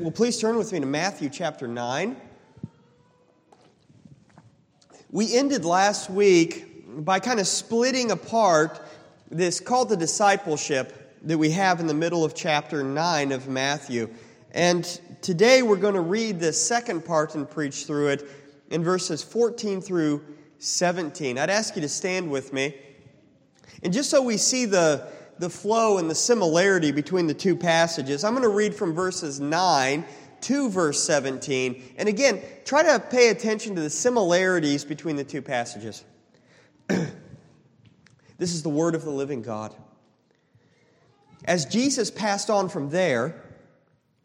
well, please turn with me to Matthew chapter 9. We ended last week by kind of splitting apart this call to discipleship that we have in the middle of chapter 9 of Matthew. And today we're going to read the second part and preach through it in verses 14 through 17. I'd ask you to stand with me. And just so we see the, the flow and the similarity between the two passages, I'm going to read from verses 9 to verse 17. And again, try to pay attention to the similarities between the two passages. this is the word of the living God. As Jesus passed on from there,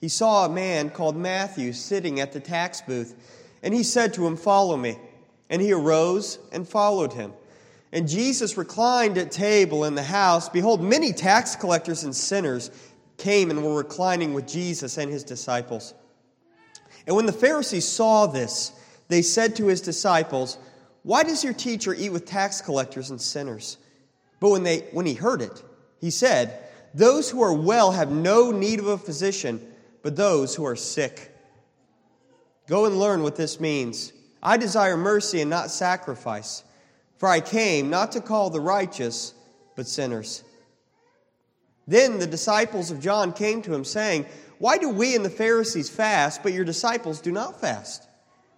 he saw a man called Matthew sitting at the tax booth, and he said to him, Follow me. And he arose and followed him. And Jesus reclined at table in the house. Behold, many tax collectors and sinners came and were reclining with Jesus and his disciples. And when the Pharisees saw this, they said to his disciples, Why does your teacher eat with tax collectors and sinners? But when, they, when he heard it, he said, Those who are well have no need of a physician, but those who are sick. Go and learn what this means. I desire mercy and not sacrifice for I came not to call the righteous, but sinners. Then the disciples of John came to him, saying, Why do we and the Pharisees fast, but your disciples do not fast?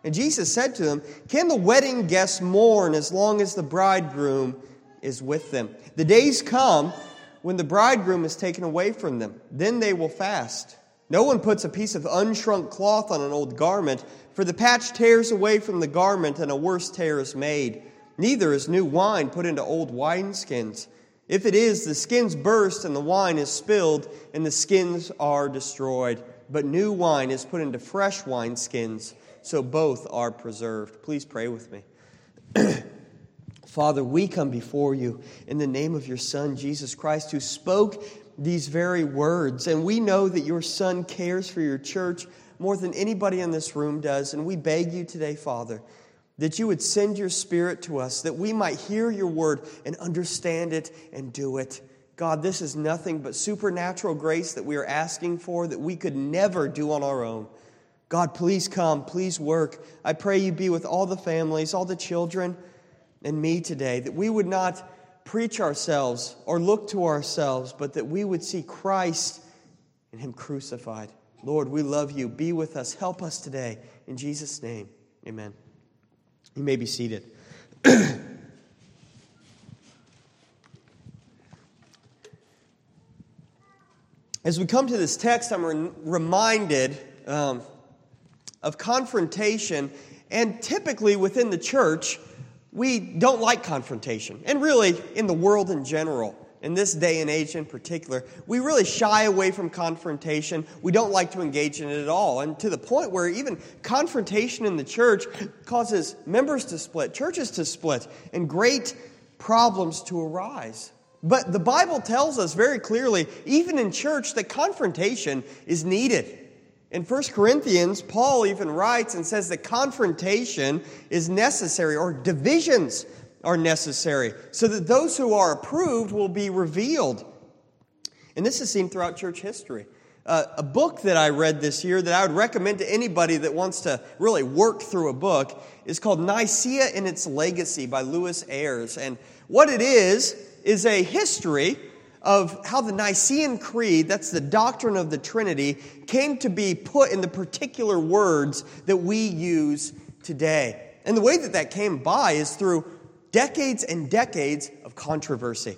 And Jesus said to them, Can the wedding guests mourn as long as the bridegroom is with them? The days come when the bridegroom is taken away from them. Then they will fast. No one puts a piece of unshrunk cloth on an old garment, for the patch tears away from the garment, and a worse tear is made. Neither is new wine put into old wineskins. If it is, the skins burst and the wine is spilled, and the skins are destroyed. But new wine is put into fresh wineskins, so both are preserved. Please pray with me. Father, we come before you in the name of your Son, Jesus Christ, who spoke these very words. And we know that your Son cares for your church more than anybody in this room does. And we beg you today, Father, that you would send your Spirit to us, that we might hear your word and understand it and do it. God, this is nothing but supernatural grace that we are asking for that we could never do on our own. God, please come, please work. I pray you be with all the families, all the children, and me today, that we would not preach ourselves or look to ourselves, but that we would see Christ and Him crucified. Lord, we love you. Be with us. Help us today. In Jesus' name, amen. You may be seated. As we come to this text, I'm re- reminded um, of confrontation, and typically within the church, we don't like confrontation, and really in the world in general in this day and age in particular, we really shy away from confrontation. We don't like to engage in it at all. And to the point where even confrontation in the church causes members to split, churches to split, and great problems to arise. But the Bible tells us very clearly, even in church, that confrontation is needed. In 1 Corinthians, Paul even writes and says that confrontation is necessary, or divisions are necessary, so that those who are approved will be revealed. And this is seen throughout church history. Uh, a book that I read this year that I would recommend to anybody that wants to really work through a book is called Nicaea and Its Legacy by Lewis Ayres. And what it is, is a history of how the Nicene Creed, that's the doctrine of the Trinity, came to be put in the particular words that we use today. And the way that that came by is through decades and decades of controversy.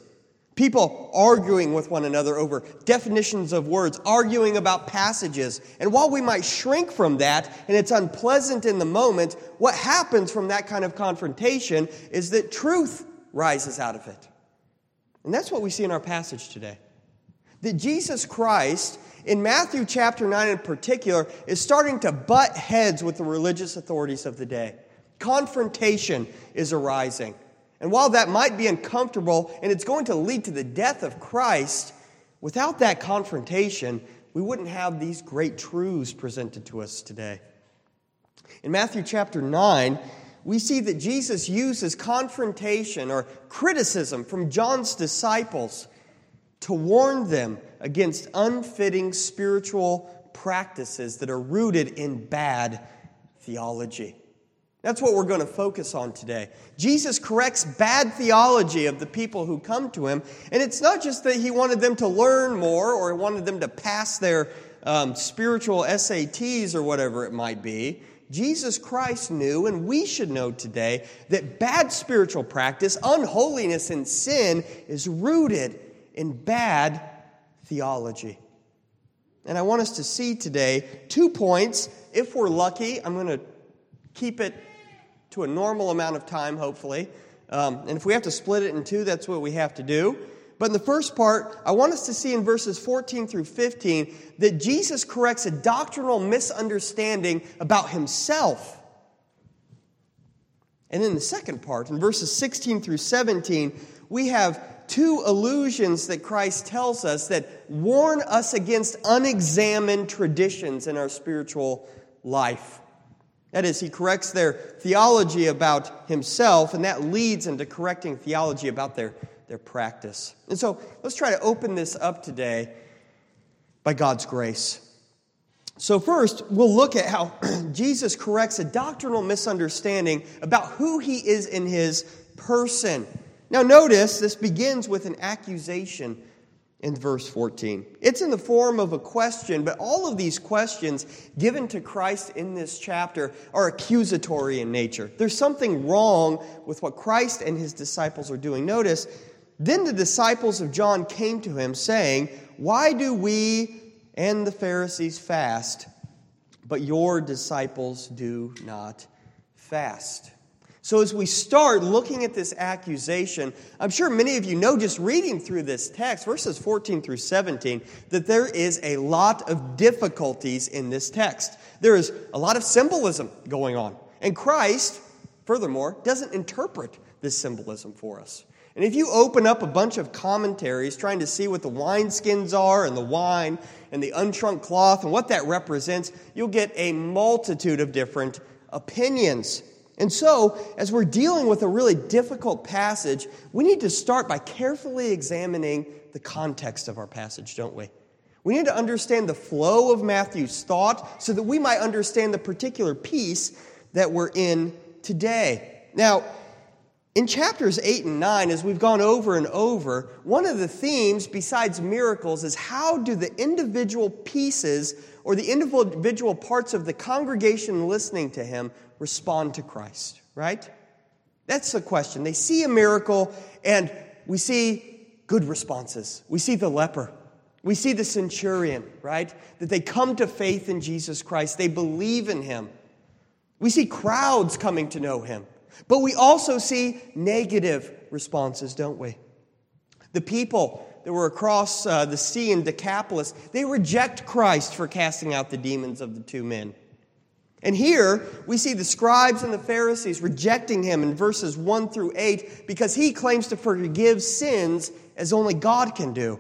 People arguing with one another over definitions of words, arguing about passages. And while we might shrink from that and it's unpleasant in the moment, what happens from that kind of confrontation is that truth rises out of it. And that's what we see in our passage today. That Jesus Christ, in Matthew chapter 9 in particular, is starting to butt heads with the religious authorities of the day. Confrontation is arising. And while that might be uncomfortable and it's going to lead to the death of Christ, without that confrontation, we wouldn't have these great truths presented to us today. In Matthew chapter 9, we see that Jesus uses confrontation or criticism from John's disciples to warn them against unfitting spiritual practices that are rooted in bad theology. That's what we're going to focus on today. Jesus corrects bad theology of the people who come to him. And it's not just that he wanted them to learn more or he wanted them to pass their um, spiritual SATs or whatever it might be. Jesus Christ knew, and we should know today, that bad spiritual practice, unholiness, and sin is rooted in bad theology. And I want us to see today two points. If we're lucky, I'm going to keep it to a normal amount of time, hopefully. Um, and if we have to split it in two, that's what we have to do. But in the first part, I want us to see in verses 14 through 15 that Jesus corrects a doctrinal misunderstanding about himself. And in the second part, in verses 16 through 17, we have two allusions that Christ tells us that warn us against unexamined traditions in our spiritual life. That is, he corrects their theology about himself, and that leads into correcting theology about their, their practice. And so let's try to open this up today by God's grace. So, first, we'll look at how Jesus corrects a doctrinal misunderstanding about who he is in his person. Now, notice this begins with an accusation in verse 14. It's in the form of a question, but all of these questions given to Christ in this chapter are accusatory in nature. There's something wrong with what Christ and his disciples are doing. Notice, then the disciples of John came to him, saying, Why do we and the Pharisees fast, but your disciples do not fast? So, as we start looking at this accusation, I'm sure many of you know just reading through this text, verses 14 through 17, that there is a lot of difficulties in this text. There is a lot of symbolism going on. And Christ, furthermore, doesn't interpret this symbolism for us. And if you open up a bunch of commentaries trying to see what the wineskins are and the wine and the unshrunk cloth and what that represents, you'll get a multitude of different opinions. And so, as we're dealing with a really difficult passage, we need to start by carefully examining the context of our passage, don't we? We need to understand the flow of Matthew's thought so that we might understand the particular piece that we're in today. Now, in chapters 8 and 9, as we've gone over and over, one of the themes, besides miracles, is how do the individual pieces or the individual parts of the congregation listening to him respond to Christ, right? That's the question. They see a miracle and we see good responses. We see the leper. We see the centurion, right? That they come to faith in Jesus Christ. They believe in him. We see crowds coming to know him. But we also see negative responses, don't we? The people that were across uh, the sea in Decapolis, they reject Christ for casting out the demons of the two men. And here we see the scribes and the Pharisees rejecting him in verses 1 through 8 because he claims to forgive sins as only God can do.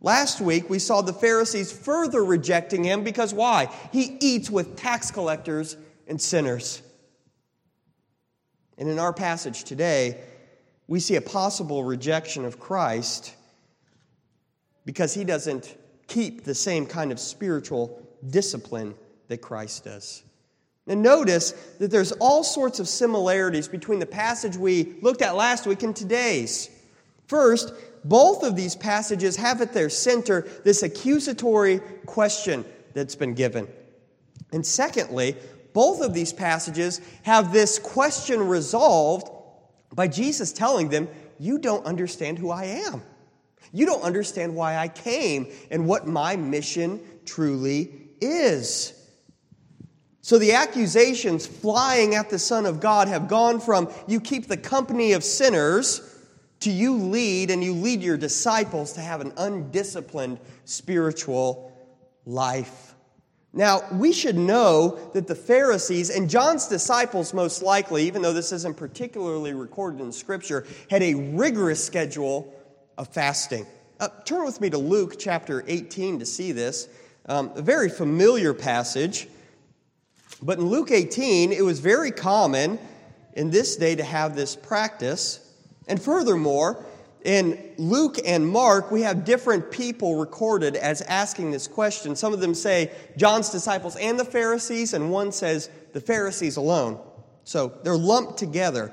Last week we saw the Pharisees further rejecting him because why? He eats with tax collectors and sinners. And in our passage today, we see a possible rejection of Christ because he doesn't keep the same kind of spiritual discipline that Christ does. And notice that there's all sorts of similarities between the passage we looked at last week and today's. First, both of these passages have at their center this accusatory question that's been given. And secondly, both of these passages have this question resolved by Jesus telling them, You don't understand who I am. You don't understand why I came and what my mission truly is. So the accusations flying at the Son of God have gone from you keep the company of sinners to you lead and you lead your disciples to have an undisciplined spiritual life. Now, we should know that the Pharisees and John's disciples, most likely, even though this isn't particularly recorded in Scripture, had a rigorous schedule of fasting. Uh, turn with me to Luke chapter 18 to see this. Um, a very familiar passage. But in Luke 18, it was very common in this day to have this practice. And furthermore, in Luke and Mark, we have different people recorded as asking this question. Some of them say John's disciples and the Pharisees, and one says the Pharisees alone. So they're lumped together.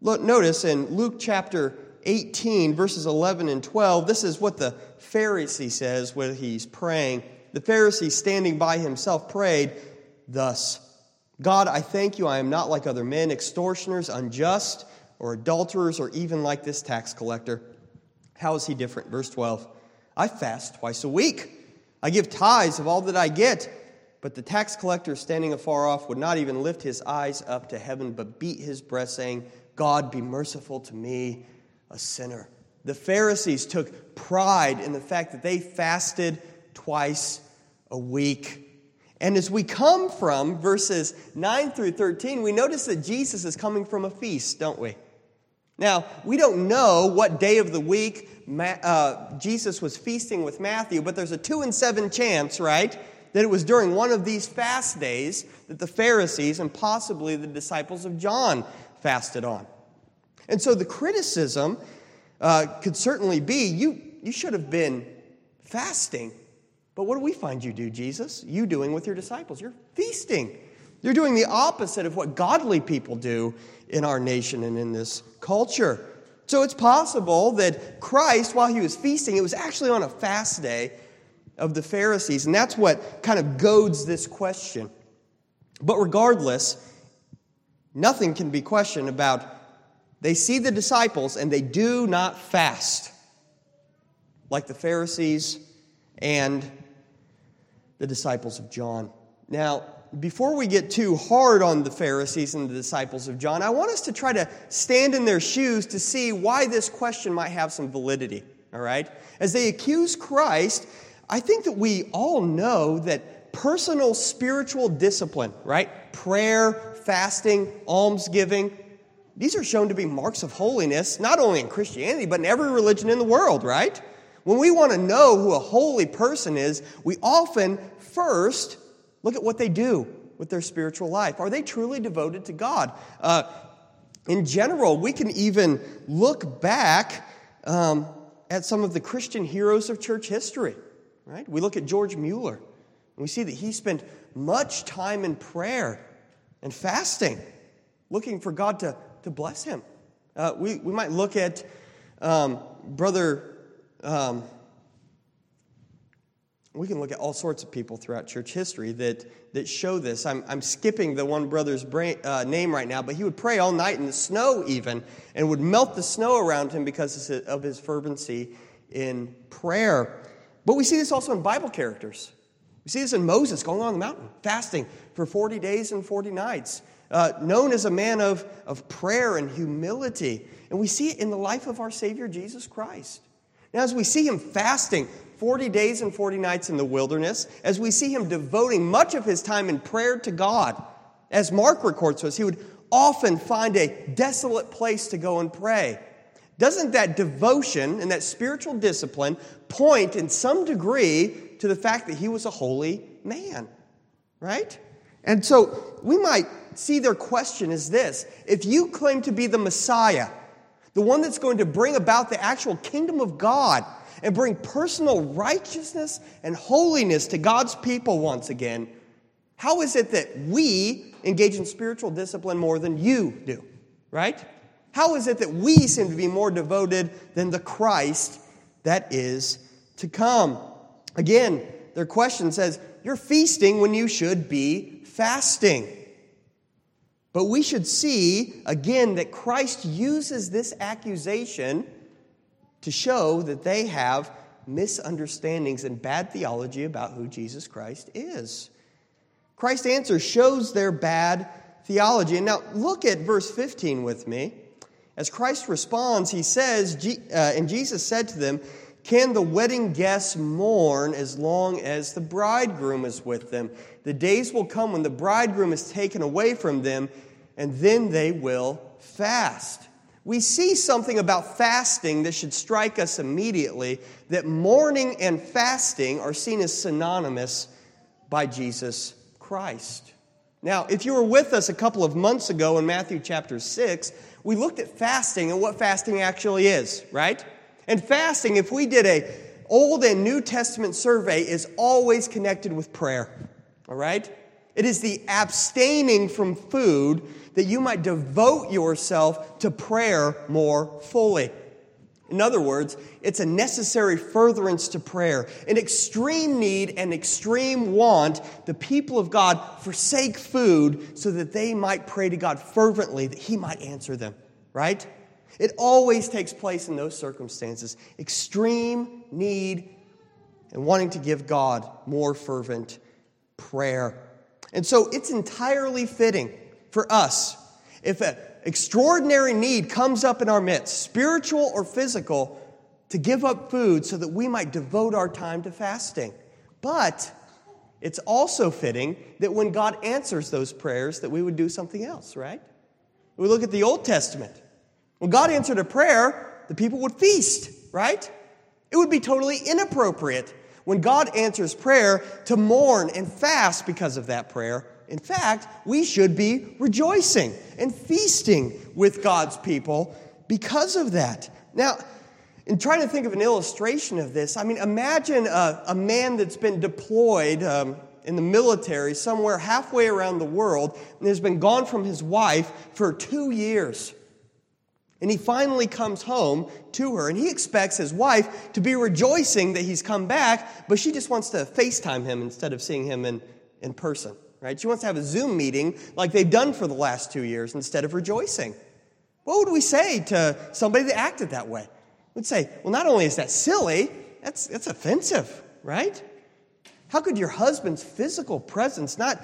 Look, notice in Luke chapter 18, verses 11 and 12, this is what the Pharisee says when he's praying. The Pharisee, standing by himself, prayed thus God, I thank you, I am not like other men, extortioners, unjust or adulterers, or even like this tax collector. How is he different? Verse 12 I fast twice a week. I give tithes of all that I get. But the tax collector, standing afar off, would not even lift his eyes up to heaven, but beat his breast, saying, God, be merciful to me, a sinner. The Pharisees took pride in the fact that they fasted twice a week. And as we come from verses 9 through 13, we notice that Jesus is coming from a feast, don't we? Now, we don't know what day of the week uh, Jesus was feasting with Matthew, but there's a two in seven chance, right, that it was during one of these fast days that the Pharisees and possibly the disciples of John fasted on. And so the criticism uh, could certainly be you, you should have been fasting. But what do we find you do, Jesus? You doing with your disciples? You're feasting. You're doing the opposite of what godly people do in our nation and in this culture. So it's possible that Christ, while he was feasting, it was actually on a fast day of the Pharisees. And that's what kind of goads this question. But regardless, nothing can be questioned about they see the disciples and they do not fast like the Pharisees and the disciples of John. Now, before we get too hard on the Pharisees and the disciples of John, I want us to try to stand in their shoes to see why this question might have some validity. All right? As they accuse Christ, I think that we all know that personal spiritual discipline, right? Prayer, fasting, almsgiving, these are shown to be marks of holiness, not only in Christianity, but in every religion in the world, right? When we want to know who a holy person is, we often first Look at what they do with their spiritual life. Are they truly devoted to God? Uh, in general, we can even look back um, at some of the Christian heroes of church history. Right? We look at George Mueller, and we see that he spent much time in prayer and fasting, looking for God to, to bless him. Uh, we, we might look at um, Brother um, we can look at all sorts of people throughout church history that, that show this. I'm, I'm skipping the one brother's brain, uh, name right now, but he would pray all night in the snow, even, and would melt the snow around him because of his fervency in prayer. But we see this also in Bible characters. We see this in Moses going on the mountain, fasting for 40 days and 40 nights, uh, known as a man of, of prayer and humility. And we see it in the life of our Savior Jesus Christ. Now, as we see him fasting 40 days and 40 nights in the wilderness, as we see him devoting much of his time in prayer to God, as Mark records to us, he would often find a desolate place to go and pray. Doesn't that devotion and that spiritual discipline point in some degree to the fact that he was a holy man? Right? And so we might see their question as this if you claim to be the Messiah, the one that's going to bring about the actual kingdom of God, and bring personal righteousness and holiness to God's people once again, how is it that we engage in spiritual discipline more than you do? Right? How is it that we seem to be more devoted than the Christ that is to come? Again, their question says, You're feasting when you should be fasting. But we should see again that Christ uses this accusation to show that they have misunderstandings and bad theology about who Jesus Christ is. Christ's answer shows their bad theology. And now look at verse 15 with me. As Christ responds, he says, uh, and Jesus said to them, Can the wedding guests mourn as long as the bridegroom is with them? The days will come when the bridegroom is taken away from them, and then they will fast we see something about fasting that should strike us immediately that mourning and fasting are seen as synonymous by Jesus Christ. Now, if you were with us a couple of months ago in Matthew chapter 6, we looked at fasting and what fasting actually is, right? And fasting, if we did a Old and New Testament survey, is always connected with prayer. All right? It is the abstaining from food that you might devote yourself to prayer more fully. In other words, it's a necessary furtherance to prayer. In extreme need and extreme want, the people of God forsake food so that they might pray to God fervently, that He might answer them, right? It always takes place in those circumstances extreme need and wanting to give God more fervent prayer. And so it's entirely fitting for us if an extraordinary need comes up in our midst, spiritual or physical, to give up food so that we might devote our time to fasting. But it's also fitting that when God answers those prayers that we would do something else, right? We look at the Old Testament. When God answered a prayer, the people would feast, right? It would be totally inappropriate when God answers prayer to mourn and fast because of that prayer. In fact, we should be rejoicing and feasting with God's people because of that. Now, in trying to think of an illustration of this, I mean, imagine a, a man that's been deployed um, in the military somewhere halfway around the world and has been gone from his wife for two years. And he finally comes home to her, and he expects his wife to be rejoicing that he's come back, but she just wants to FaceTime him instead of seeing him in, in person, right? She wants to have a Zoom meeting like they've done for the last two years instead of rejoicing. What would we say to somebody that acted that way? We'd say, well, not only is that silly, that's, that's offensive, right? How could your husband's physical presence not,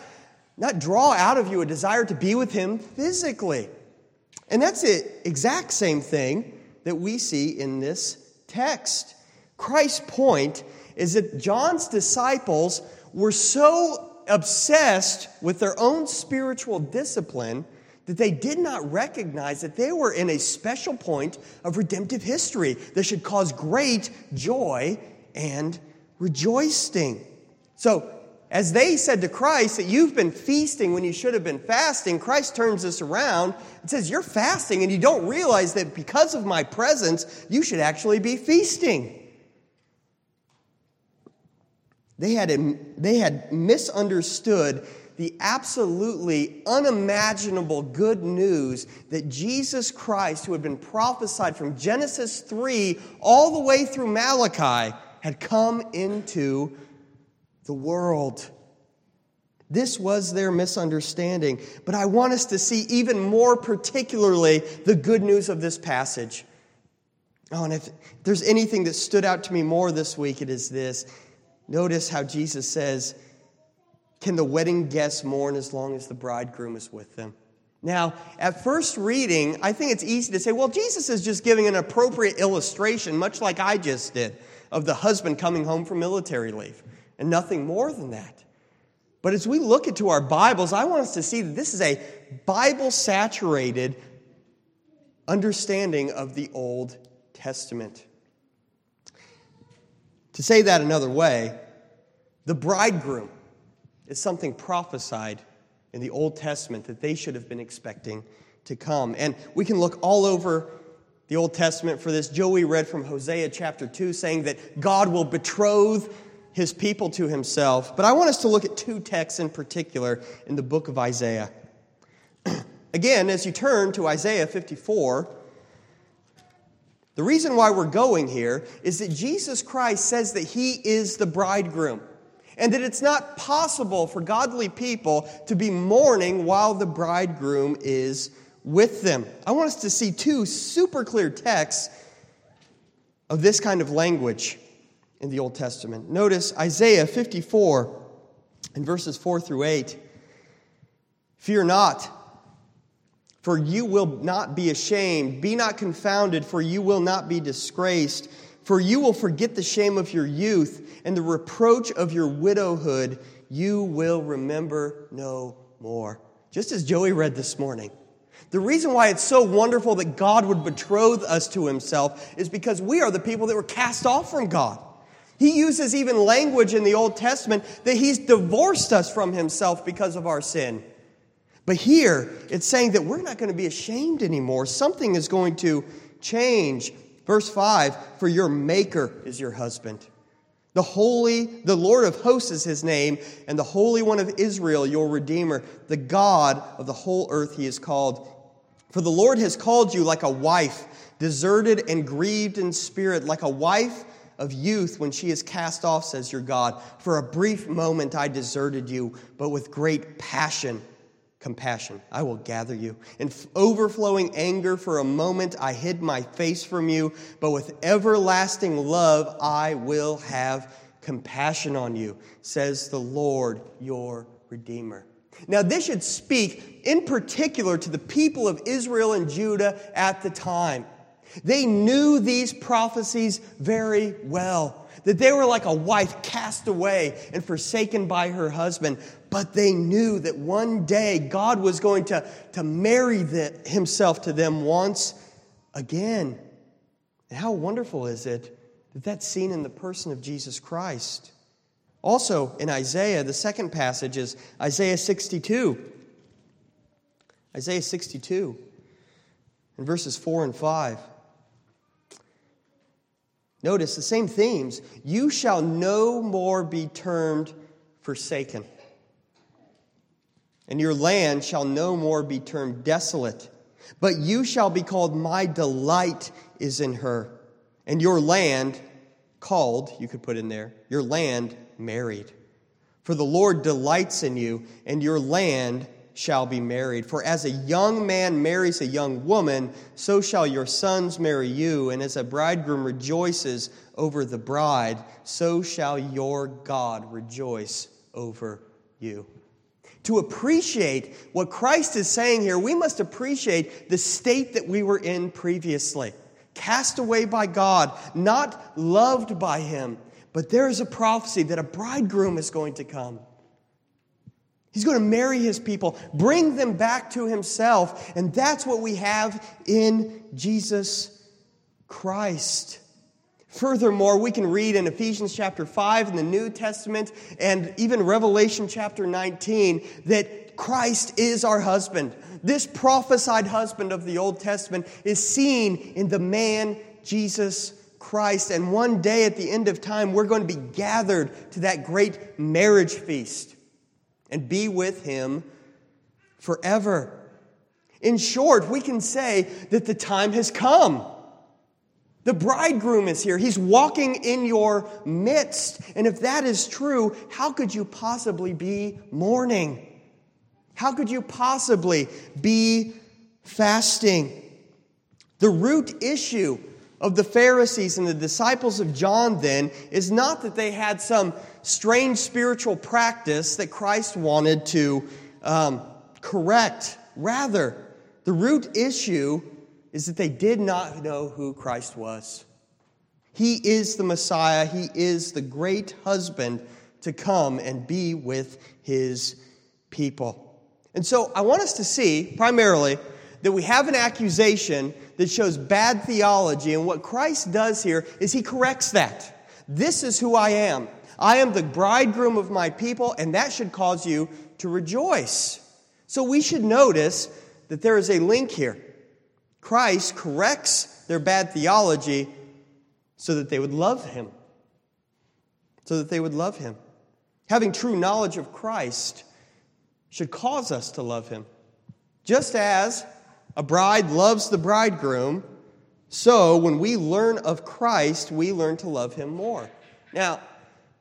not draw out of you a desire to be with him physically? And that's the exact same thing that we see in this text. Christ's point is that John's disciples were so obsessed with their own spiritual discipline that they did not recognize that they were in a special point of redemptive history that should cause great joy and rejoicing. So, as they said to Christ that you've been feasting when you should have been fasting, Christ turns this around and says, You're fasting and you don't realize that because of my presence, you should actually be feasting. They had, they had misunderstood the absolutely unimaginable good news that Jesus Christ, who had been prophesied from Genesis 3 all the way through Malachi, had come into the world. This was their misunderstanding. But I want us to see even more particularly the good news of this passage. Oh, and if there's anything that stood out to me more this week, it is this. Notice how Jesus says, Can the wedding guests mourn as long as the bridegroom is with them? Now, at first reading, I think it's easy to say, well, Jesus is just giving an appropriate illustration, much like I just did, of the husband coming home from military leave and nothing more than that. But as we look into our Bibles, I want us to see that this is a Bible saturated understanding of the Old Testament. To say that another way, the bridegroom is something prophesied in the Old Testament that they should have been expecting to come. And we can look all over the Old Testament for this. Joey read from Hosea chapter 2 saying that God will betroth his people to himself. But I want us to look at two texts in particular in the book of Isaiah. Again, as you turn to Isaiah 54, the reason why we're going here is that Jesus Christ says that he is the bridegroom and that it's not possible for godly people to be mourning while the bridegroom is with them. I want us to see two super clear texts of this kind of language in the Old Testament. Notice Isaiah 54 in verses 4 through 8. Fear not, for you will not be ashamed. Be not confounded, for you will not be disgraced. For you will forget the shame of your youth, and the reproach of your widowhood you will remember no more. Just as Joey read this morning. The reason why it's so wonderful that God would betroth us to himself is because we are the people that were cast off from God. He uses even language in the Old Testament that he's divorced us from himself because of our sin. But here, it's saying that we're not going to be ashamed anymore. Something is going to change. Verse 5 For your Maker is your husband. The Holy, the Lord of hosts is his name, and the Holy One of Israel, your Redeemer, the God of the whole earth, he is called. For the Lord has called you like a wife, deserted and grieved in spirit, like a wife of youth when she is cast off, says your God. For a brief moment I deserted you, but with great passion compassion. I will gather you. In overflowing anger, for a moment I hid my face from you, but with everlasting love I will have compassion on you, says the Lord your Redeemer. Now, this should speak in particular to the people of Israel and Judah at the time. They knew these prophecies very well that they were like a wife cast away and forsaken by her husband. But they knew that one day God was going to, to marry the, himself to them once again. And how wonderful is it that that's seen in the person of Jesus Christ? Also in Isaiah, the second passage is Isaiah 62. Isaiah 62, in verses 4 and 5. Notice the same themes. You shall no more be termed forsaken and your land shall no more be termed desolate. But you shall be called, My delight is in her. And your land called, you could put in there, your land married. For the Lord delights in you, and your land shall be married. For as a young man marries a young woman, so shall your sons marry you. And as a bridegroom rejoices over the bride, so shall your God rejoice over you. To appreciate what Christ is saying here, we must appreciate the state that we were in previously. Cast away by God, not loved by Him. But there is a prophecy that a bridegroom is going to come. He's going to marry his people, bring them back to himself. And that's what we have in Jesus Christ. Furthermore, we can read in Ephesians chapter 5 in the New Testament and even Revelation chapter 19 that Christ is our husband. This prophesied husband of the Old Testament is seen in the man Jesus Christ. And one day at the end of time, we're going to be gathered to that great marriage feast and be with him forever. In short, we can say that the time has come. The bridegroom is here. He's walking in your midst. And if that is true, how could you possibly be mourning? How could you possibly be fasting? The root issue of the Pharisees and the disciples of John then is not that they had some strange spiritual practice that Christ wanted to um, correct. Rather, the root issue is that they did not know who Christ was. He is the Messiah, He is the great husband to come and be with His people. And so I want us to see, primarily, that we have an accusation that shows bad theology, and what Christ does here is He corrects that. This is who I am. I am the bridegroom of my people, and that should cause you to rejoice. So we should notice that there is a link here. Christ corrects their bad theology so that they would love him. So that they would love him. Having true knowledge of Christ should cause us to love him. Just as a bride loves the bridegroom, so when we learn of Christ, we learn to love him more. Now,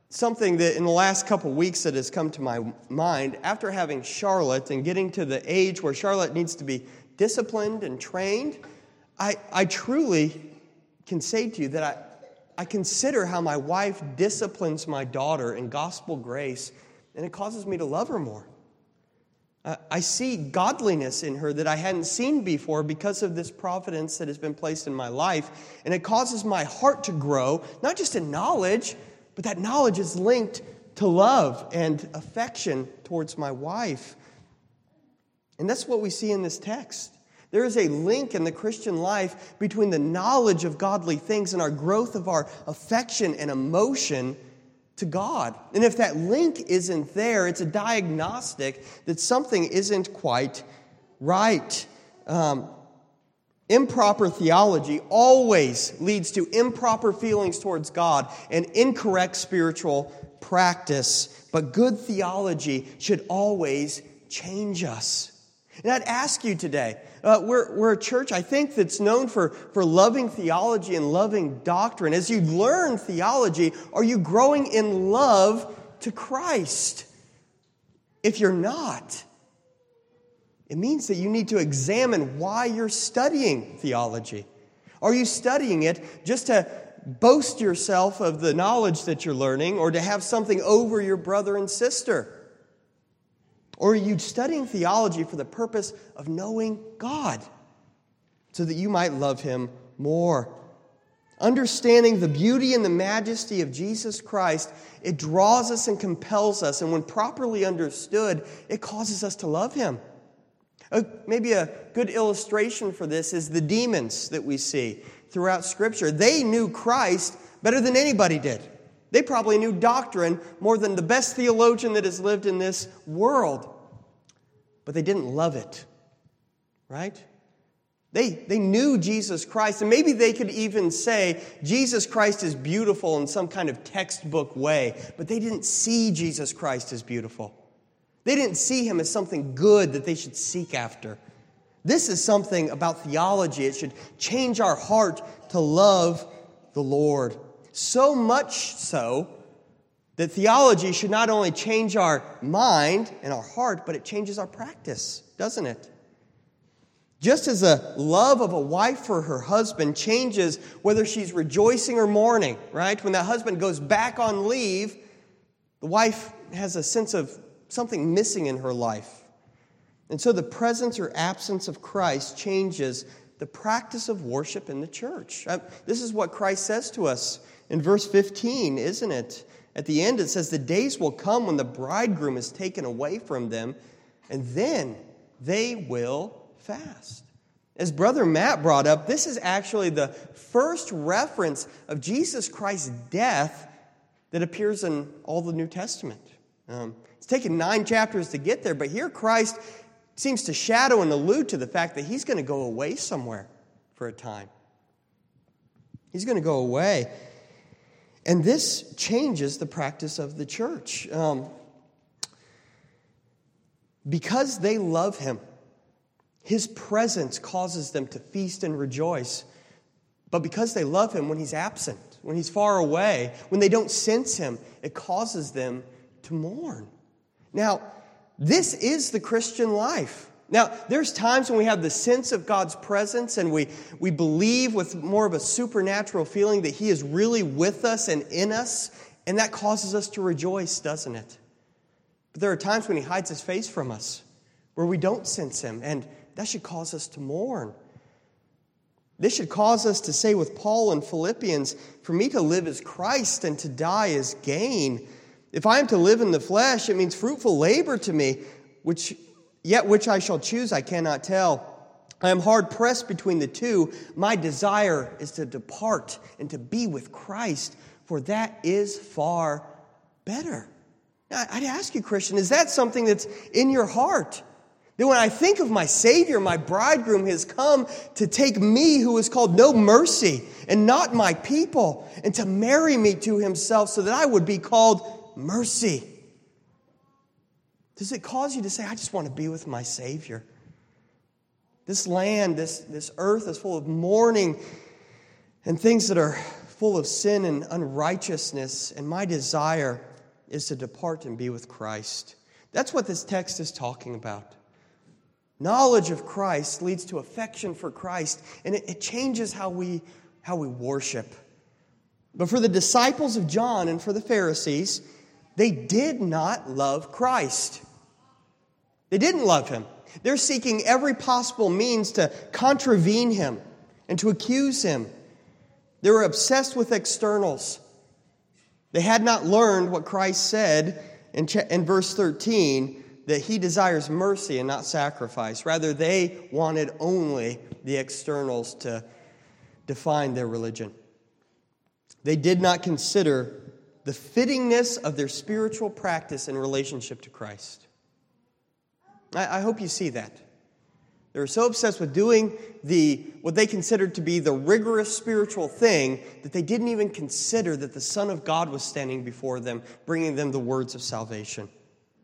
something that in the last couple weeks that has come to my mind after having Charlotte and getting to the age where Charlotte needs to be disciplined and trained, I, I truly can say to you that I, I consider how my wife disciplines my daughter in gospel grace, and it causes me to love her more. I see godliness in her that I hadn't seen before because of this providence that has been placed in my life. And it causes my heart to grow, not just in knowledge, but that knowledge is linked to love and affection towards my wife. And that's what we see in this text. There is a link in the Christian life between the knowledge of godly things and our growth of our affection and emotion to God. And if that link isn't there, it's a diagnostic that something isn't quite right. Um, improper theology always leads to improper feelings towards God and incorrect spiritual practice. But good theology should always change us. And I'd ask you today uh, we're, we're a church, I think, that's known for, for loving theology and loving doctrine. As you learn theology, are you growing in love to Christ? If you're not, it means that you need to examine why you're studying theology. Are you studying it just to boast yourself of the knowledge that you're learning or to have something over your brother and sister? Or are you studying theology for the purpose of knowing God so that you might love Him more? Understanding the beauty and the majesty of Jesus Christ, it draws us and compels us. And when properly understood, it causes us to love Him. Maybe a good illustration for this is the demons that we see throughout Scripture. They knew Christ better than anybody did. They probably knew doctrine more than the best theologian that has lived in this world. But they didn't love it, right? They, they knew Jesus Christ, and maybe they could even say Jesus Christ is beautiful in some kind of textbook way, but they didn't see Jesus Christ as beautiful. They didn't see him as something good that they should seek after. This is something about theology. It should change our heart to love the Lord. So much so that theology should not only change our mind and our heart, but it changes our practice, doesn't it? Just as a love of a wife for her husband changes whether she's rejoicing or mourning, right? When that husband goes back on leave, the wife has a sense of something missing in her life. And so the presence or absence of Christ changes the practice of worship in the church. Uh, this is what Christ says to us in verse 15, isn't it? At the end, it says, The days will come when the bridegroom is taken away from them, and then they will fast. As Brother Matt brought up, this is actually the first reference of Jesus Christ's death that appears in all the New Testament. Um, it's taken nine chapters to get there, but here Christ seems to shadow and allude to the fact that he's going to go away somewhere for a time. He's going to go away. And this changes the practice of the church. Um, because they love him, his presence causes them to feast and rejoice. But because they love him, when he's absent, when he's far away, when they don't sense him, it causes them to mourn. Now, this is the Christian life. Now, there's times when we have the sense of God's presence and we, we believe with more of a supernatural feeling that He is really with us and in us, and that causes us to rejoice, doesn't it? But there are times when He hides His face from us, where we don't sense Him, and that should cause us to mourn. This should cause us to say with Paul in Philippians, For me to live is Christ and to die is gain. If I am to live in the flesh, it means fruitful labor to me, which Yet which I shall choose, I cannot tell. I am hard pressed between the two. My desire is to depart and to be with Christ, for that is far better. Now, I'd ask you, Christian, is that something that's in your heart? That when I think of my Savior, my bridegroom has come to take me, who is called no mercy, and not my people, and to marry me to himself so that I would be called mercy. Does it cause you to say, I just want to be with my Savior? This land, this, this earth is full of mourning and things that are full of sin and unrighteousness, and my desire is to depart and be with Christ. That's what this text is talking about. Knowledge of Christ leads to affection for Christ, and it, it changes how we, how we worship. But for the disciples of John and for the Pharisees, they did not love Christ. They didn't love him. They're seeking every possible means to contravene him and to accuse him. They were obsessed with externals. They had not learned what Christ said in, in verse 13 that he desires mercy and not sacrifice. Rather, they wanted only the externals to define their religion. They did not consider the fittingness of their spiritual practice in relationship to Christ. I, I hope you see that. They were so obsessed with doing the what they considered to be the rigorous spiritual thing that they didn't even consider that the Son of God was standing before them, bringing them the words of salvation.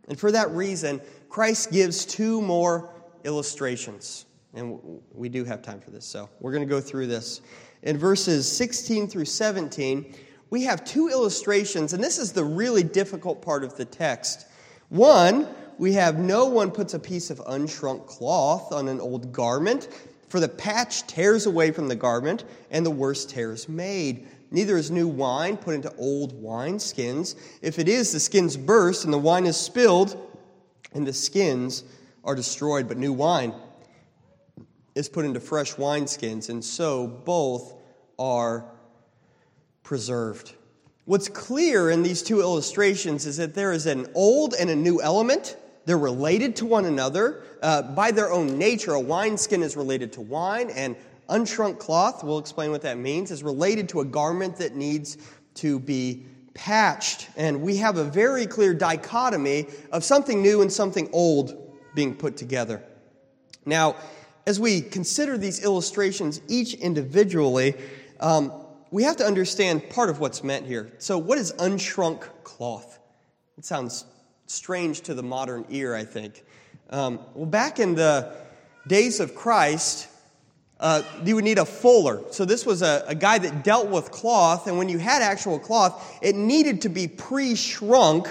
And for that reason, Christ gives two more illustrations. And we do have time for this, so we're going to go through this. In verses 16 through 17, we have two illustrations, and this is the really difficult part of the text. One, we have no one puts a piece of unshrunk cloth on an old garment, for the patch tears away from the garment, and the worse tear is made. Neither is new wine put into old wineskins. If it is, the skins burst, and the wine is spilled, and the skins are destroyed. But new wine is put into fresh wineskins, and so both are preserved. What's clear in these two illustrations is that there is an old and a new element. They're related to one another. Uh, by their own nature, a wineskin is related to wine, and unshrunk cloth, we'll explain what that means, is related to a garment that needs to be patched. And we have a very clear dichotomy of something new and something old being put together. Now, as we consider these illustrations each individually, um, we have to understand part of what's meant here. So, what is unshrunk cloth? It sounds strange to the modern ear, I think. Um, well, back in the days of Christ, uh, you would need a fuller. So, this was a, a guy that dealt with cloth, and when you had actual cloth, it needed to be pre shrunk,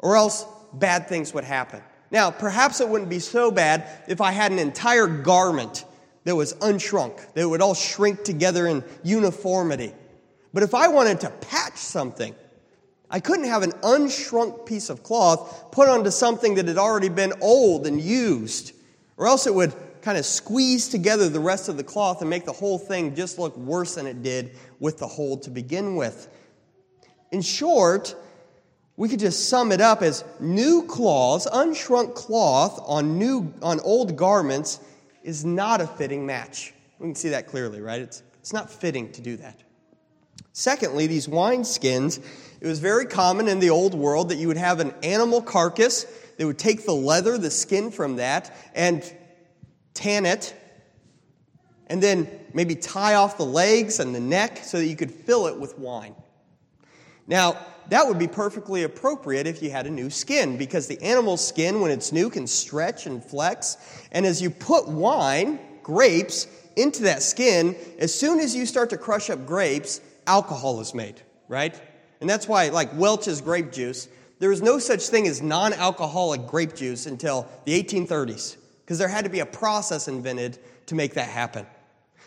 or else bad things would happen. Now, perhaps it wouldn't be so bad if I had an entire garment that was unshrunk, that would all shrink together in uniformity. But if I wanted to patch something, I couldn't have an unshrunk piece of cloth put onto something that had already been old and used, or else it would kind of squeeze together the rest of the cloth and make the whole thing just look worse than it did with the hole to begin with. In short, we could just sum it up as new cloths, unshrunk cloth on new on old garments is not a fitting match. We can see that clearly, right? It's, it's not fitting to do that. Secondly, these wineskins, it was very common in the old world that you would have an animal carcass. They would take the leather, the skin from that, and tan it, and then maybe tie off the legs and the neck so that you could fill it with wine. Now, that would be perfectly appropriate if you had a new skin, because the animal's skin, when it's new, can stretch and flex. And as you put wine, grapes, into that skin, as soon as you start to crush up grapes, alcohol is made, right? And that's why, like Welch's grape juice, there was no such thing as non alcoholic grape juice until the 1830s, because there had to be a process invented to make that happen.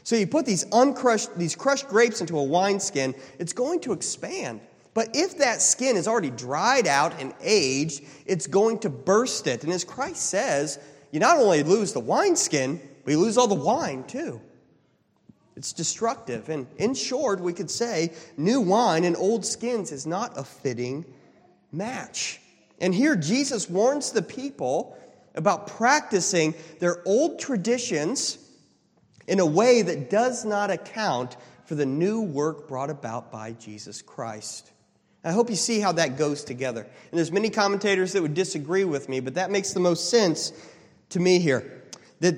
So you put these uncrushed, these crushed grapes into a wineskin, it's going to expand. But if that skin is already dried out and aged, it's going to burst it. And as Christ says, you not only lose the wineskin, but you lose all the wine too. It's destructive. And in short, we could say new wine and old skins is not a fitting match. And here Jesus warns the people about practicing their old traditions in a way that does not account for the new work brought about by Jesus Christ. I hope you see how that goes together. And there's many commentators that would disagree with me, but that makes the most sense to me here. That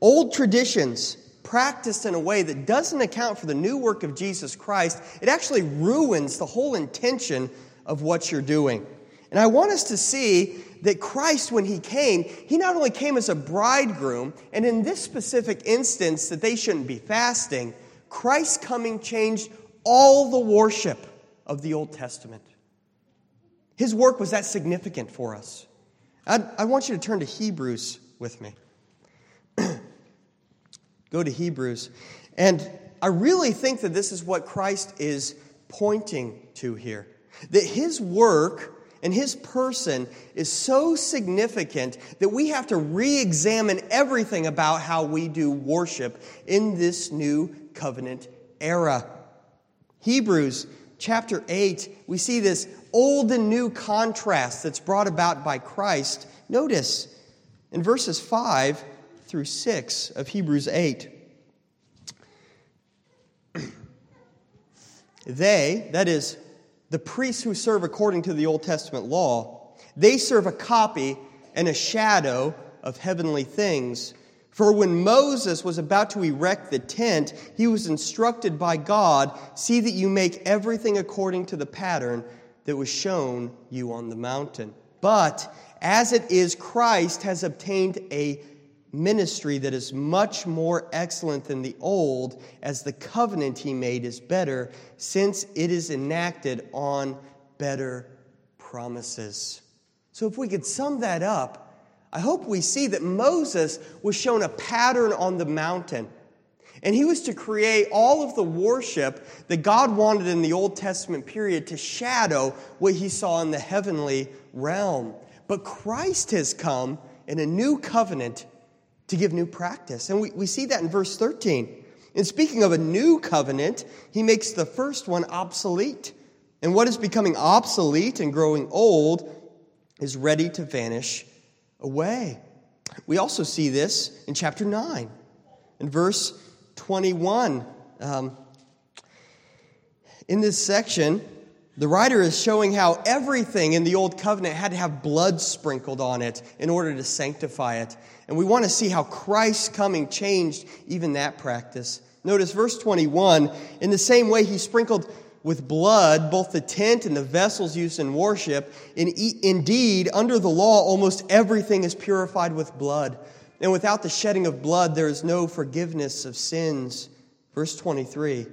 old traditions practiced in a way that doesn't account for the new work of Jesus Christ, it actually ruins the whole intention of what you're doing. And I want us to see that Christ, when he came, he not only came as a bridegroom, and in this specific instance, that they shouldn't be fasting, Christ's coming changed all the worship of the Old Testament. His work was that significant for us. I'd, i want you to turn to Hebrews with me. Go to Hebrews. And I really think that this is what Christ is pointing to here. That his work and his person is so significant that we have to re examine everything about how we do worship in this new covenant era. Hebrews chapter 8, we see this old and new contrast that's brought about by Christ. Notice in verses 5 through 6 of Hebrews 8. They, that is, the priests who serve according to the Old Testament law, they serve a copy and a shadow of heavenly things. For when Moses was about to erect the tent, he was instructed by God see that you make everything according to the pattern that was shown you on the mountain. But as it is, Christ has obtained a ministry that is much more excellent than the old, as the covenant he made is better, since it is enacted on better promises. So, if we could sum that up, I hope we see that Moses was shown a pattern on the mountain. And he was to create all of the worship that God wanted in the Old Testament period to shadow what he saw in the heavenly realm. But Christ has come in a new covenant to give new practice. And we, we see that in verse 13. And speaking of a new covenant, he makes the first one obsolete. And what is becoming obsolete and growing old is ready to vanish away. We also see this in chapter 9, in verse 21. Um, in this section, the writer is showing how everything in the Old Covenant had to have blood sprinkled on it in order to sanctify it. And we want to see how Christ's coming changed even that practice. Notice verse 21 in the same way he sprinkled with blood both the tent and the vessels used in worship. In, indeed, under the law, almost everything is purified with blood. And without the shedding of blood, there is no forgiveness of sins. Verse 23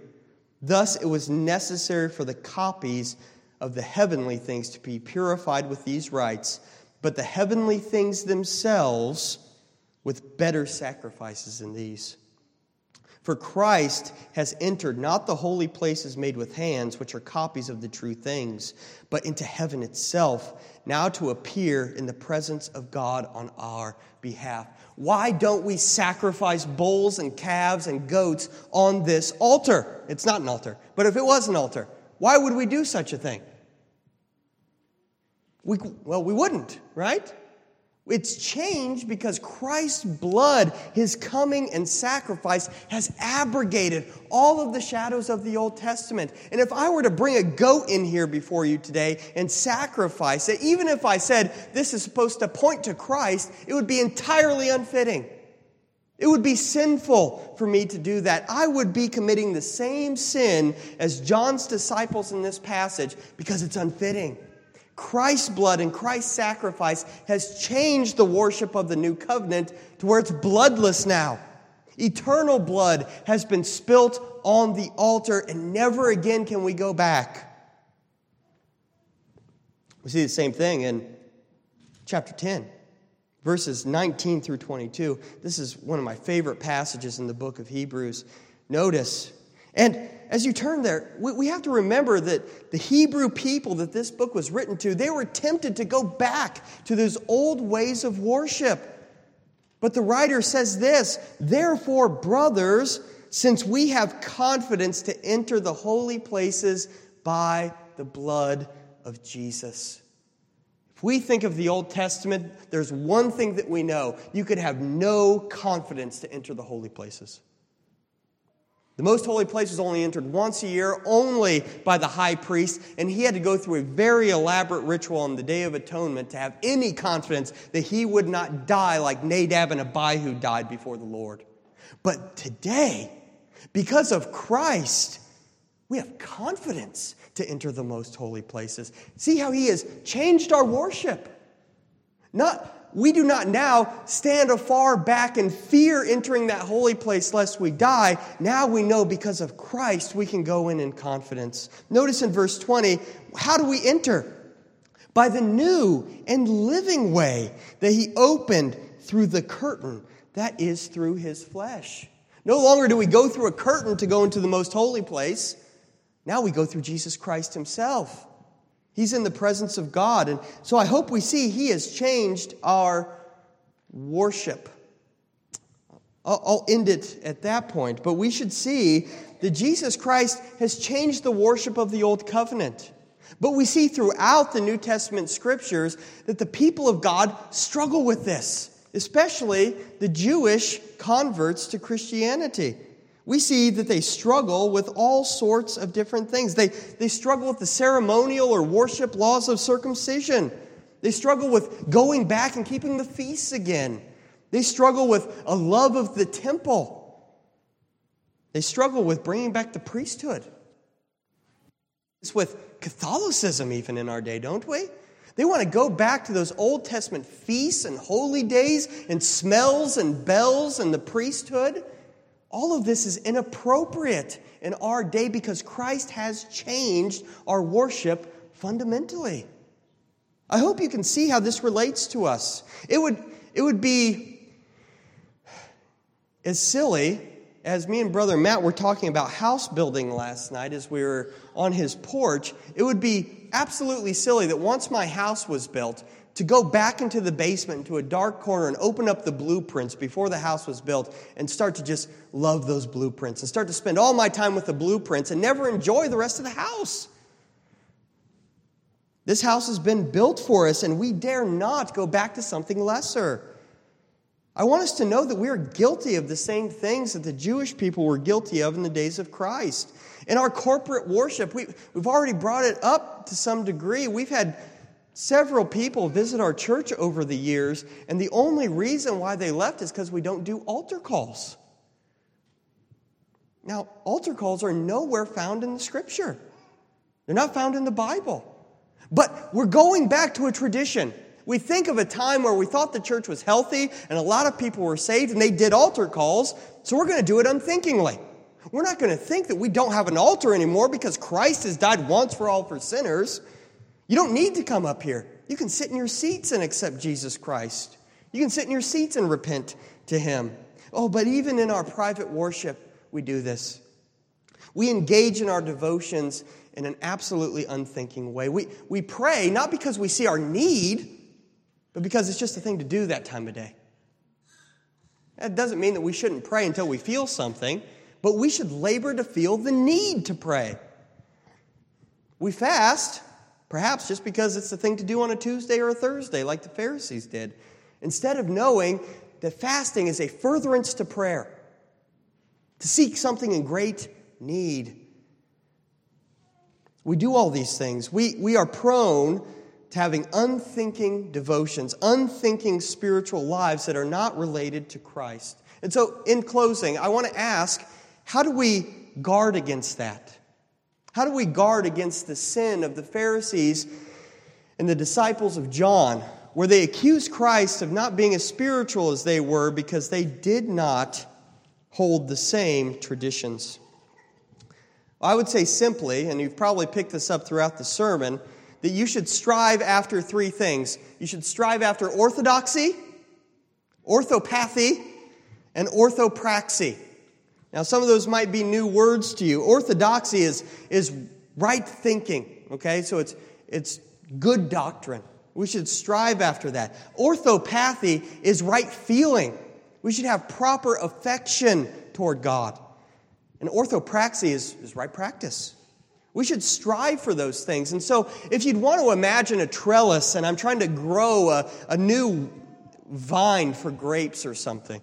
Thus it was necessary for the copies of the heavenly things to be purified with these rites, but the heavenly things themselves with better sacrifices than these. For Christ has entered not the holy places made with hands, which are copies of the true things, but into heaven itself, now to appear in the presence of God on our behalf. Why don't we sacrifice bulls and calves and goats on this altar? It's not an altar, but if it was an altar, why would we do such a thing? We, well, we wouldn't, right? It's changed because Christ's blood, his coming and sacrifice, has abrogated all of the shadows of the Old Testament. And if I were to bring a goat in here before you today and sacrifice it, even if I said this is supposed to point to Christ, it would be entirely unfitting. It would be sinful for me to do that. I would be committing the same sin as John's disciples in this passage because it's unfitting. Christ's blood and Christ's sacrifice has changed the worship of the new covenant to where it's bloodless now. Eternal blood has been spilt on the altar, and never again can we go back. We see the same thing in chapter 10, verses 19 through 22. This is one of my favorite passages in the book of Hebrews. Notice, and as you turn there, we have to remember that the Hebrew people that this book was written to, they were tempted to go back to those old ways of worship. But the writer says this Therefore, brothers, since we have confidence to enter the holy places by the blood of Jesus. If we think of the Old Testament, there's one thing that we know you could have no confidence to enter the holy places. The most holy place was only entered once a year, only by the high priest, and he had to go through a very elaborate ritual on the Day of Atonement to have any confidence that he would not die like Nadab and Abihu died before the Lord. But today, because of Christ, we have confidence to enter the most holy places. See how he has changed our worship. Not we do not now stand afar back and fear entering that holy place lest we die. Now we know because of Christ we can go in in confidence. Notice in verse 20, how do we enter? By the new and living way that he opened through the curtain, that is through his flesh. No longer do we go through a curtain to go into the most holy place. Now we go through Jesus Christ himself. He's in the presence of God. And so I hope we see He has changed our worship. I'll end it at that point, but we should see that Jesus Christ has changed the worship of the Old Covenant. But we see throughout the New Testament scriptures that the people of God struggle with this, especially the Jewish converts to Christianity. We see that they struggle with all sorts of different things. They, they struggle with the ceremonial or worship laws of circumcision. They struggle with going back and keeping the feasts again. They struggle with a love of the temple. They struggle with bringing back the priesthood. It's with Catholicism, even in our day, don't we? They want to go back to those Old Testament feasts and holy days and smells and bells and the priesthood. All of this is inappropriate in our day because Christ has changed our worship fundamentally. I hope you can see how this relates to us. It would, it would be as silly as me and brother Matt were talking about house building last night as we were on his porch. It would be absolutely silly that once my house was built, to go back into the basement, into a dark corner, and open up the blueprints before the house was built and start to just love those blueprints and start to spend all my time with the blueprints and never enjoy the rest of the house. This house has been built for us, and we dare not go back to something lesser. I want us to know that we are guilty of the same things that the Jewish people were guilty of in the days of Christ. In our corporate worship, we, we've already brought it up to some degree. We've had several people visit our church over the years, and the only reason why they left is because we don't do altar calls. Now, altar calls are nowhere found in the scripture, they're not found in the Bible. But we're going back to a tradition. We think of a time where we thought the church was healthy and a lot of people were saved and they did altar calls, so we're going to do it unthinkingly. We're not going to think that we don't have an altar anymore because Christ has died once for all for sinners. You don't need to come up here. You can sit in your seats and accept Jesus Christ. You can sit in your seats and repent to Him. Oh, but even in our private worship, we do this. We engage in our devotions in an absolutely unthinking way. We, we pray not because we see our need, but because it's just a thing to do that time of day. That doesn't mean that we shouldn't pray until we feel something, but we should labor to feel the need to pray. We fast, perhaps just because it's the thing to do on a Tuesday or a Thursday, like the Pharisees did, instead of knowing that fasting is a furtherance to prayer, to seek something in great need. We do all these things. We, we are prone to having unthinking devotions, unthinking spiritual lives that are not related to Christ. And so, in closing, I want to ask how do we guard against that? How do we guard against the sin of the Pharisees and the disciples of John, where they accused Christ of not being as spiritual as they were because they did not hold the same traditions? I would say simply, and you've probably picked this up throughout the sermon, that you should strive after three things. You should strive after orthodoxy, orthopathy, and orthopraxy. Now, some of those might be new words to you. Orthodoxy is, is right thinking, okay? So it's, it's good doctrine. We should strive after that. Orthopathy is right feeling. We should have proper affection toward God. And orthopraxy is, is right practice. We should strive for those things. And so, if you'd want to imagine a trellis and I'm trying to grow a, a new vine for grapes or something,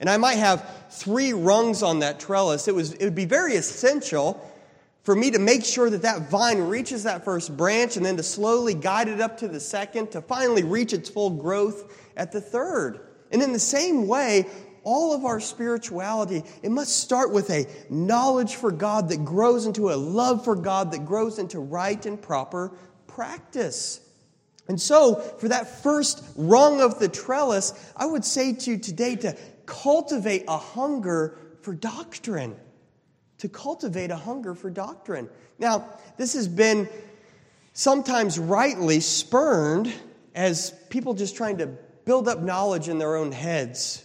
and I might have three rungs on that trellis, it, was, it would be very essential for me to make sure that that vine reaches that first branch and then to slowly guide it up to the second to finally reach its full growth at the third. And in the same way, all of our spirituality, it must start with a knowledge for God that grows into a love for God that grows into right and proper practice. And so, for that first rung of the trellis, I would say to you today to cultivate a hunger for doctrine. To cultivate a hunger for doctrine. Now, this has been sometimes rightly spurned as people just trying to build up knowledge in their own heads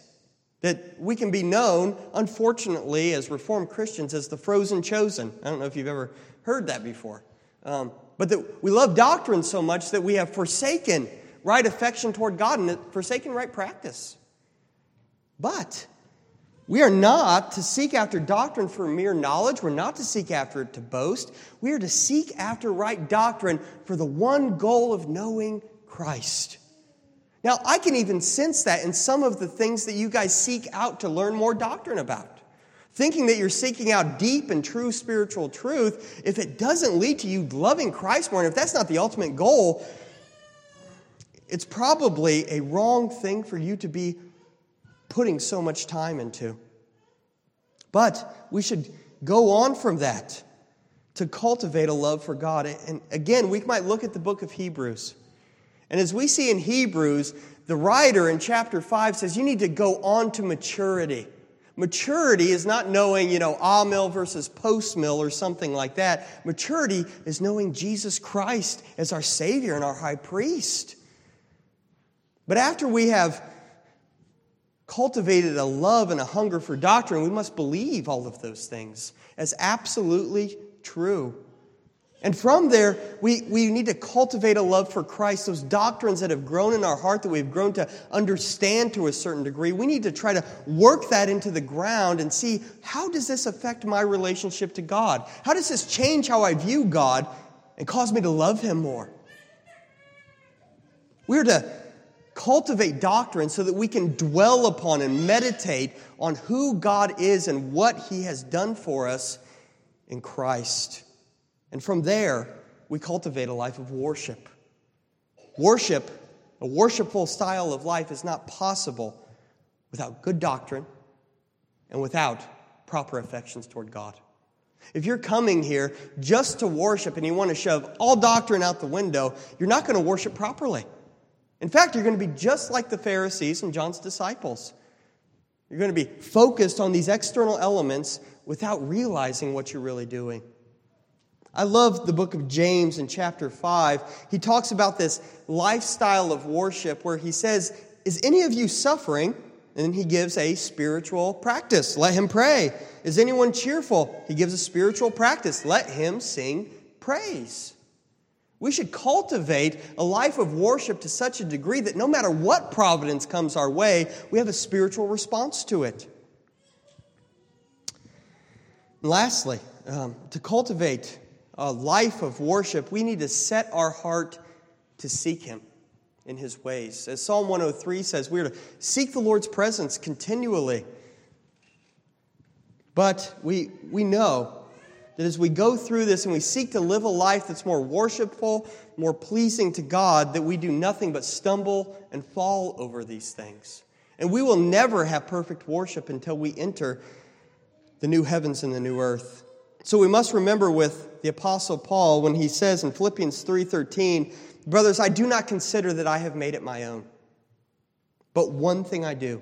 that we can be known, unfortunately, as Reformed Christians, as the frozen chosen. I don't know if you've ever heard that before. Um, but that we love doctrine so much that we have forsaken right affection toward God and forsaken right practice. But we are not to seek after doctrine for mere knowledge. We're not to seek after it to boast. We are to seek after right doctrine for the one goal of knowing Christ. Now, I can even sense that in some of the things that you guys seek out to learn more doctrine about. thinking that you're seeking out deep and true spiritual truth, if it doesn't lead to you loving Christ more, and if that's not the ultimate goal, it's probably a wrong thing for you to be putting so much time into. But we should go on from that to cultivate a love for God. And again, we might look at the book of Hebrews. And as we see in Hebrews, the writer in chapter 5 says you need to go on to maturity. Maturity is not knowing, you know, ah mill versus postmil or something like that. Maturity is knowing Jesus Christ as our Savior and our high priest. But after we have cultivated a love and a hunger for doctrine, we must believe all of those things as absolutely true. And from there, we, we need to cultivate a love for Christ, those doctrines that have grown in our heart, that we've grown to understand to a certain degree. We need to try to work that into the ground and see how does this affect my relationship to God? How does this change how I view God and cause me to love Him more? We're to cultivate doctrine so that we can dwell upon and meditate on who God is and what He has done for us in Christ. And from there, we cultivate a life of worship. Worship, a worshipful style of life, is not possible without good doctrine and without proper affections toward God. If you're coming here just to worship and you want to shove all doctrine out the window, you're not going to worship properly. In fact, you're going to be just like the Pharisees and John's disciples. You're going to be focused on these external elements without realizing what you're really doing. I love the book of James in chapter 5. He talks about this lifestyle of worship where he says, Is any of you suffering? And then he gives a spiritual practice. Let him pray. Is anyone cheerful? He gives a spiritual practice. Let him sing praise. We should cultivate a life of worship to such a degree that no matter what providence comes our way, we have a spiritual response to it. And lastly, um, to cultivate a life of worship, we need to set our heart to seek Him in His ways. As Psalm 103 says, we are to seek the Lord's presence continually. But we, we know that as we go through this and we seek to live a life that's more worshipful, more pleasing to God, that we do nothing but stumble and fall over these things. And we will never have perfect worship until we enter the new heavens and the new earth. So we must remember with the apostle Paul when he says in Philippians 3:13, "Brothers, I do not consider that I have made it my own. But one thing I do,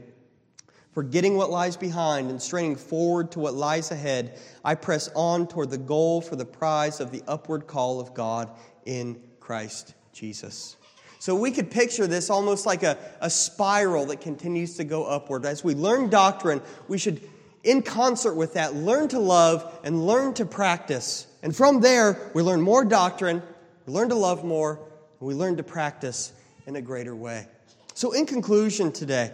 forgetting what lies behind and straining forward to what lies ahead, I press on toward the goal for the prize of the upward call of God in Christ Jesus." So we could picture this almost like a, a spiral that continues to go upward. As we learn doctrine, we should in concert with that, learn to love and learn to practice. And from there, we learn more doctrine, we learn to love more, and we learn to practice in a greater way. So, in conclusion today,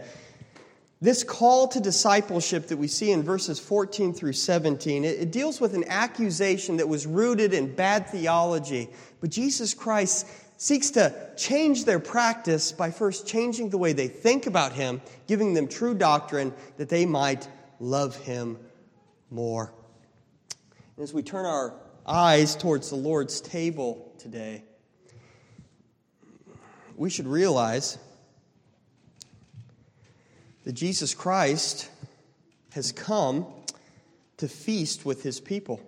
this call to discipleship that we see in verses 14 through 17, it, it deals with an accusation that was rooted in bad theology. But Jesus Christ seeks to change their practice by first changing the way they think about Him, giving them true doctrine that they might love Him more. And as we turn our eyes towards the Lord's table today, we should realize that Jesus Christ has come to feast with His people.